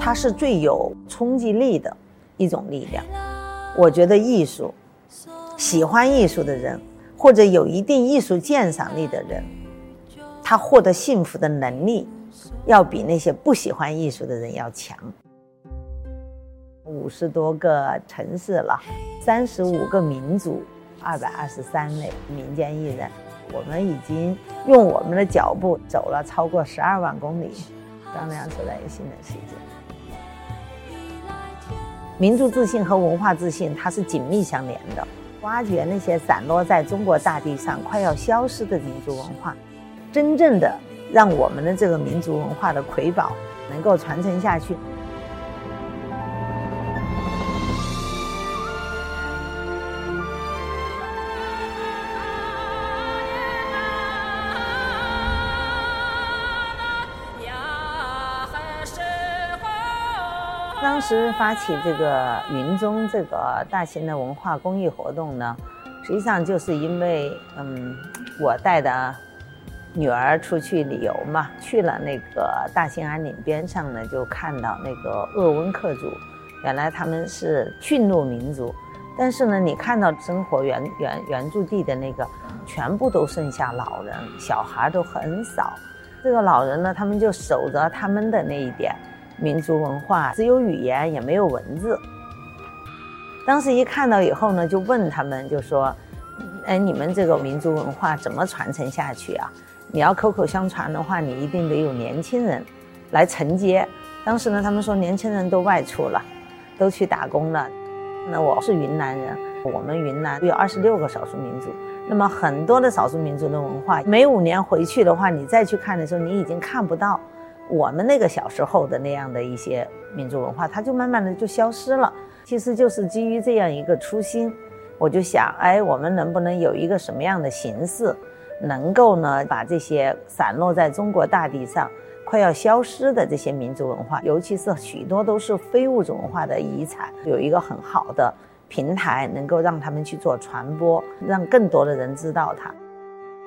它是最有冲击力的一种力量。我觉得艺术，喜欢艺术的人，或者有一定艺术鉴赏力的人，他获得幸福的能力，要比那些不喜欢艺术的人要强。五十多个城市了，三十五个民族，二百二十三位民间艺人，我们已经用我们的脚步走了超过十二万公里，张亮出来一个新的世界。民族自信和文化自信，它是紧密相连的。挖掘那些散落在中国大地上快要消失的民族文化，真正的让我们的这个民族文化的瑰宝能够传承下去。当时发起这个云中这个大型的文化公益活动呢，实际上就是因为，嗯，我带的女儿出去旅游嘛，去了那个大兴安岭边上呢，就看到那个鄂温克族，原来他们是驯鹿民族，但是呢，你看到生活原原原住地的那个，全部都剩下老人，小孩都很少，这个老人呢，他们就守着他们的那一点。民族文化只有语言也没有文字。当时一看到以后呢，就问他们，就说：“哎，你们这个民族文化怎么传承下去啊？你要口口相传的话，你一定得有年轻人来承接。”当时呢，他们说年轻人都外出了，都去打工了。那我是云南人，我们云南有二十六个少数民族，那么很多的少数民族的文化，每五年回去的话，你再去看的时候，你已经看不到。我们那个小时候的那样的一些民族文化，它就慢慢的就消失了。其实就是基于这样一个初心，我就想，哎，我们能不能有一个什么样的形式，能够呢把这些散落在中国大地上快要消失的这些民族文化，尤其是许多都是非物质文化的遗产，有一个很好的平台，能够让他们去做传播，让更多的人知道它。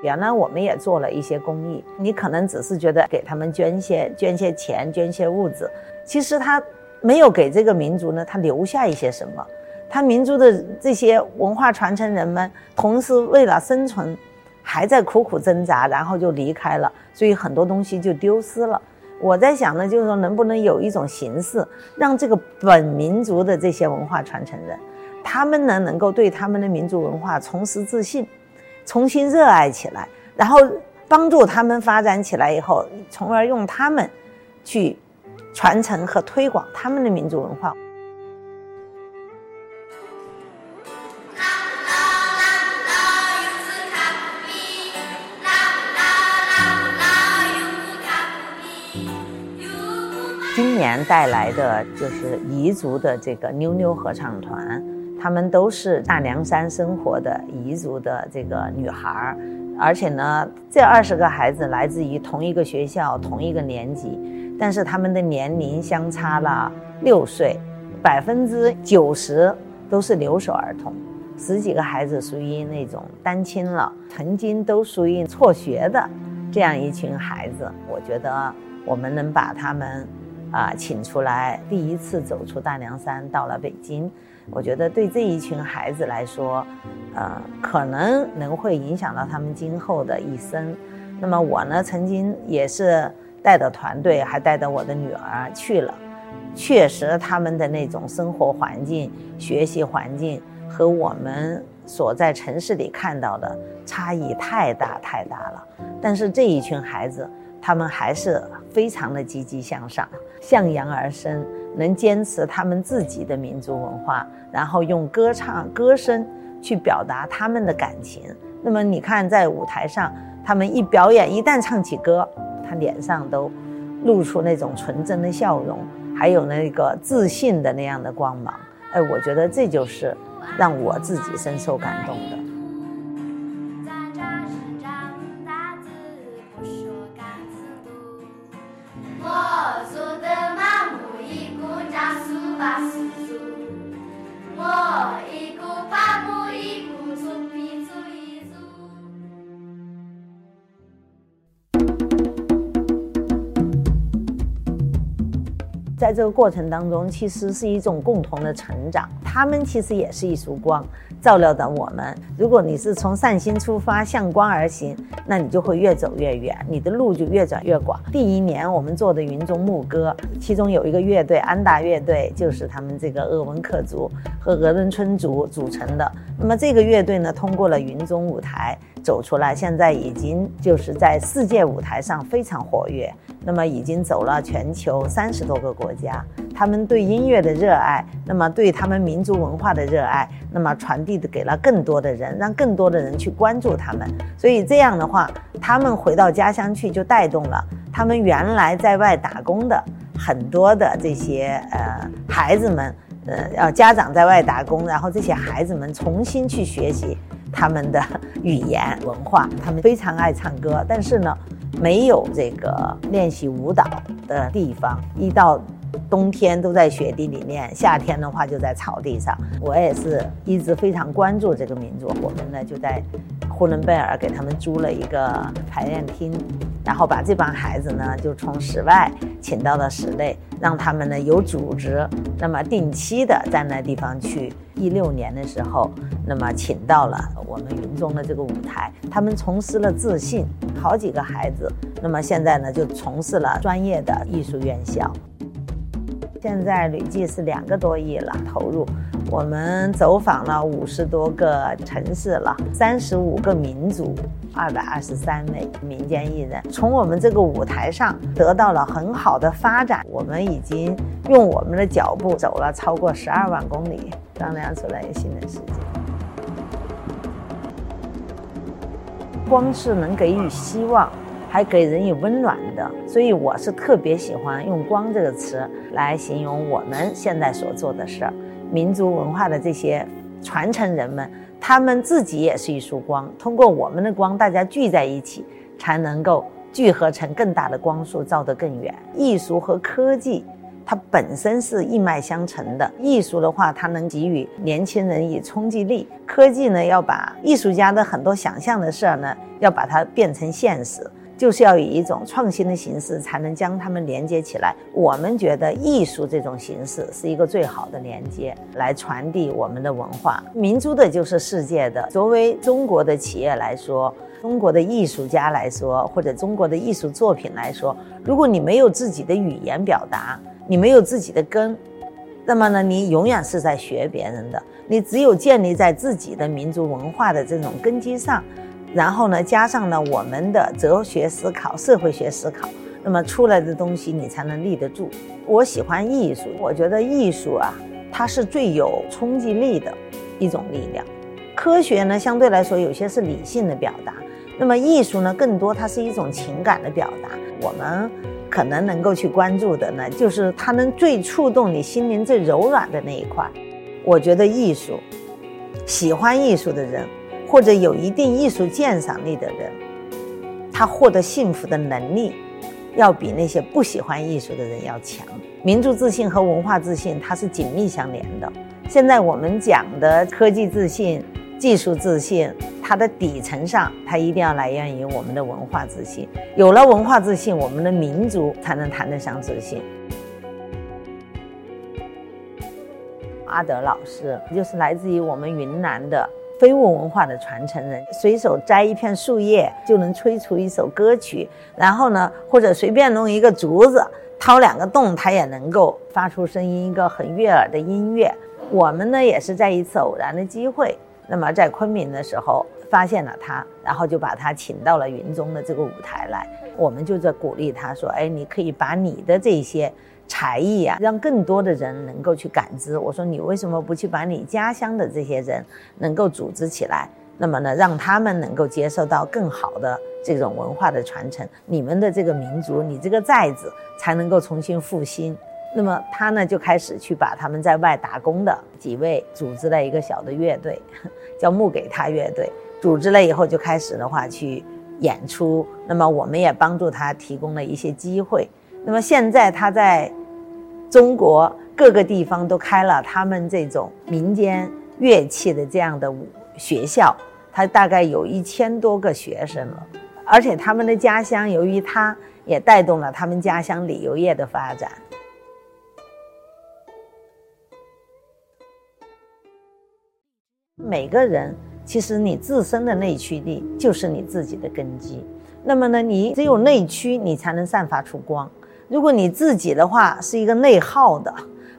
原来我们也做了一些公益，你可能只是觉得给他们捐些捐些钱、捐些物质，其实他没有给这个民族呢，他留下一些什么？他民族的这些文化传承人们，同时为了生存，还在苦苦挣扎，然后就离开了，所以很多东西就丢失了。我在想呢，就是说能不能有一种形式，让这个本民族的这些文化传承人，他们呢能够对他们的民族文化重拾自信。重新热爱起来，然后帮助他们发展起来以后，从而用他们去传承和推广他们的民族文化。今年带来的就是彝族的这个妞妞合唱团。他们都是大凉山生活的彝族的这个女孩儿，而且呢，这二十个孩子来自于同一个学校、同一个年级，但是他们的年龄相差了六岁，百分之九十都是留守儿童，十几个孩子属于那种单亲了，曾经都属于辍学的这样一群孩子。我觉得我们能把他们啊请出来，第一次走出大凉山，到了北京。我觉得对这一群孩子来说，呃，可能能会影响到他们今后的一生。那么我呢，曾经也是带着团队，还带着我的女儿去了。确实，他们的那种生活环境、学习环境和我们所在城市里看到的差异太大太大了。但是这一群孩子，他们还是非常的积极向上，向阳而生。能坚持他们自己的民族文化，然后用歌唱、歌声去表达他们的感情。那么你看，在舞台上，他们一表演，一旦唱起歌，他脸上都露出那种纯真的笑容，还有那个自信的那样的光芒。哎，我觉得这就是让我自己深受感动的。law 在这个过程当中，其实是一种共同的成长。他们其实也是一束光，照亮着我们。如果你是从善心出发，向光而行，那你就会越走越远，你的路就越转越广。第一年我们做的云中牧歌，其中有一个乐队安达乐队，就是他们这个鄂温克族和鄂伦春族组成的。那么这个乐队呢，通过了云中舞台走出来，现在已经就是在世界舞台上非常活跃。那么已经走了全球三十多个国家，他们对音乐的热爱，那么对他们民族文化的热爱，那么传递的给了更多的人，让更多的人去关注他们。所以这样的话，他们回到家乡去，就带动了他们原来在外打工的很多的这些呃孩子们，呃，要家长在外打工，然后这些孩子们重新去学习他们的语言文化，他们非常爱唱歌，但是呢。没有这个练习舞蹈的地方，一到冬天都在雪地里面，夏天的话就在草地上。我也是一直非常关注这个民族，我们呢就在呼伦贝尔给他们租了一个排练厅，然后把这帮孩子呢就从室外请到了室内，让他们呢有组织，那么定期的在那地方去。一六年的时候，那么请到了我们云中的这个舞台，他们重拾了自信，好几个孩子，那么现在呢就从事了专业的艺术院校。现在累计是两个多亿了投入，我们走访了五十多个城市了，三十五个民族，二百二十三位民间艺人，从我们这个舞台上得到了很好的发展。我们已经用我们的脚步走了超过十二万公里，丈量出来一个新的世界。光是能给予希望。还给人以温暖的，所以我是特别喜欢用“光”这个词来形容我们现在所做的事儿。民族文化的这些传承人们，他们自己也是一束光，通过我们的光，大家聚在一起，才能够聚合成更大的光束，照得更远。艺术和科技，它本身是一脉相承的。艺术的话，它能给予年轻人以冲击力；科技呢，要把艺术家的很多想象的事儿呢，要把它变成现实。就是要以一种创新的形式，才能将它们连接起来。我们觉得艺术这种形式是一个最好的连接，来传递我们的文化。民族的就是世界的。作为中国的企业来说，中国的艺术家来说，或者中国的艺术作品来说，如果你没有自己的语言表达，你没有自己的根，那么呢，你永远是在学别人的。你只有建立在自己的民族文化的这种根基上。然后呢，加上呢我们的哲学思考、社会学思考，那么出来的东西你才能立得住。我喜欢艺术，我觉得艺术啊，它是最有冲击力的一种力量。科学呢，相对来说有些是理性的表达，那么艺术呢，更多它是一种情感的表达。我们可能能够去关注的呢，就是它能最触动你心灵最柔软的那一块。我觉得艺术，喜欢艺术的人。或者有一定艺术鉴赏力的人，他获得幸福的能力，要比那些不喜欢艺术的人要强。民族自信和文化自信，它是紧密相连的。现在我们讲的科技自信、技术自信，它的底层上，它一定要来源于我们的文化自信。有了文化自信，我们的民族才能谈得上自信。阿德老师就是来自于我们云南的。非物文化的传承人，随手摘一片树叶就能吹出一首歌曲，然后呢，或者随便弄一个竹子，掏两个洞，它也能够发出声音，一个很悦耳的音乐。我们呢，也是在一次偶然的机会，那么在昆明的时候发现了他，然后就把他请到了云中的这个舞台来。我们就在鼓励他说：“哎，你可以把你的这些。”才艺啊，让更多的人能够去感知。我说你为什么不去把你家乡的这些人能够组织起来？那么呢，让他们能够接受到更好的这种文化的传承，你们的这个民族，你这个寨子才能够重新复兴。那么他呢就开始去把他们在外打工的几位组织了一个小的乐队，叫木给他乐队。组织了以后就开始的话去演出。那么我们也帮助他提供了一些机会。那么现在他在中国各个地方都开了他们这种民间乐器的这样的学校他大概有一千多个学生了。而且他们的家乡由于他也带动了他们家乡旅游业的发展。每个人其实你自身的内驱力就是你自己的根基。那么呢你只有内驱你才能散发出光如果你自己的话是一个内耗的，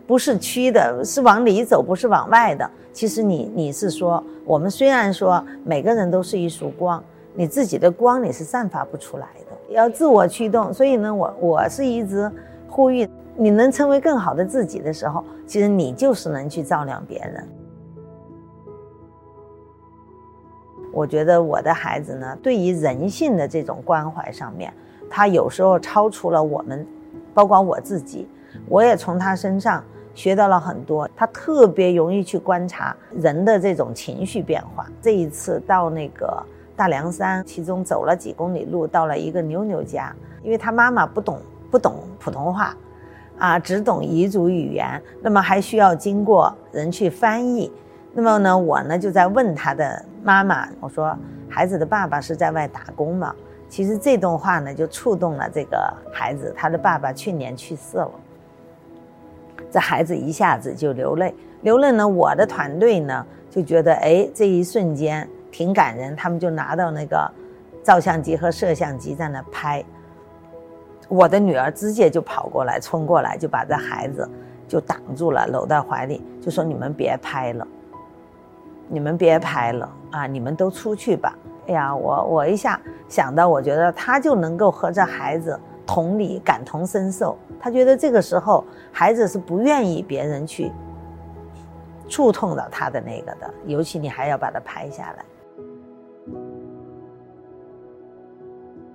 不是驱的，是往里走，不是往外的。其实你你是说，我们虽然说每个人都是一束光，你自己的光你是散发不出来的，要自我驱动。所以呢，我我是一直呼吁，你能成为更好的自己的时候，其实你就是能去照亮别人。我觉得我的孩子呢，对于人性的这种关怀上面，他有时候超出了我们，包括我自己，我也从他身上学到了很多。他特别容易去观察人的这种情绪变化。这一次到那个大凉山，其中走了几公里路，到了一个妞妞家，因为他妈妈不懂不懂普通话，啊，只懂彝族语言，那么还需要经过人去翻译。那么呢，我呢就在问他的妈妈，我说孩子的爸爸是在外打工嘛？其实这段话呢就触动了这个孩子，他的爸爸去年去世了，这孩子一下子就流泪，流泪呢，我的团队呢就觉得哎这一瞬间挺感人，他们就拿到那个照相机和摄像机在那拍，我的女儿直接就跑过来冲过来就把这孩子就挡住了，搂在怀里就说你们别拍了。你们别拍了啊！你们都出去吧。哎呀，我我一下想到，我觉得他就能够和这孩子同理、感同身受。他觉得这个时候孩子是不愿意别人去触痛到他的那个的，尤其你还要把它拍下来。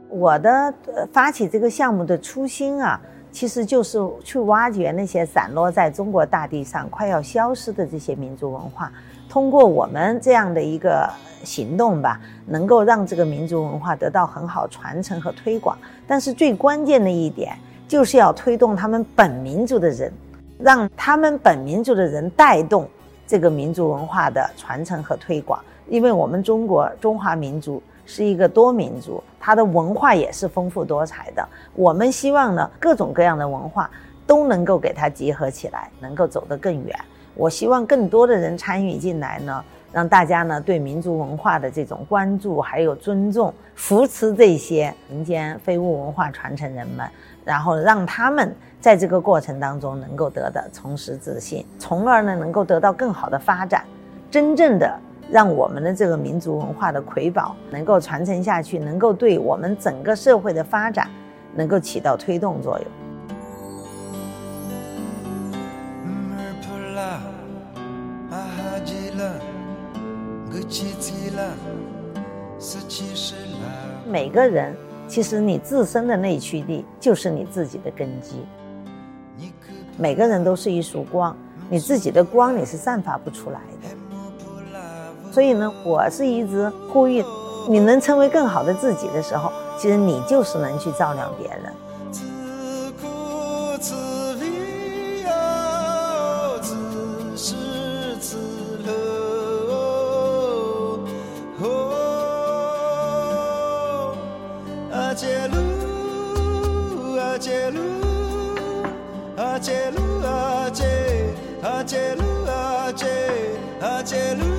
我的发起这个项目的初心啊，其实就是去挖掘那些散落在中国大地上快要消失的这些民族文化。通过我们这样的一个行动吧，能够让这个民族文化得到很好传承和推广。但是最关键的一点，就是要推动他们本民族的人，让他们本民族的人带动这个民族文化的传承和推广。因为我们中国中华民族是一个多民族，它的文化也是丰富多彩的。我们希望呢，各种各样的文化都能够给它结合起来，能够走得更远。我希望更多的人参与进来呢，让大家呢对民族文化的这种关注还有尊重，扶持这些民间非物文化传承人们，然后让他们在这个过程当中能够得到重拾自信，从而呢能够得到更好的发展，真正的让我们的这个民族文化的瑰宝能够传承下去，能够对我们整个社会的发展能够起到推动作用。每个人其实你自身的内驱力就是你自己的根基。每个人都是一束光，你自己的光你是散发不出来的。所以呢，我是一直呼吁，你能成为更好的自己的时候，其实你就是能去照亮别人。阿杰鲁阿杰，阿杰鲁阿杰，阿杰鲁。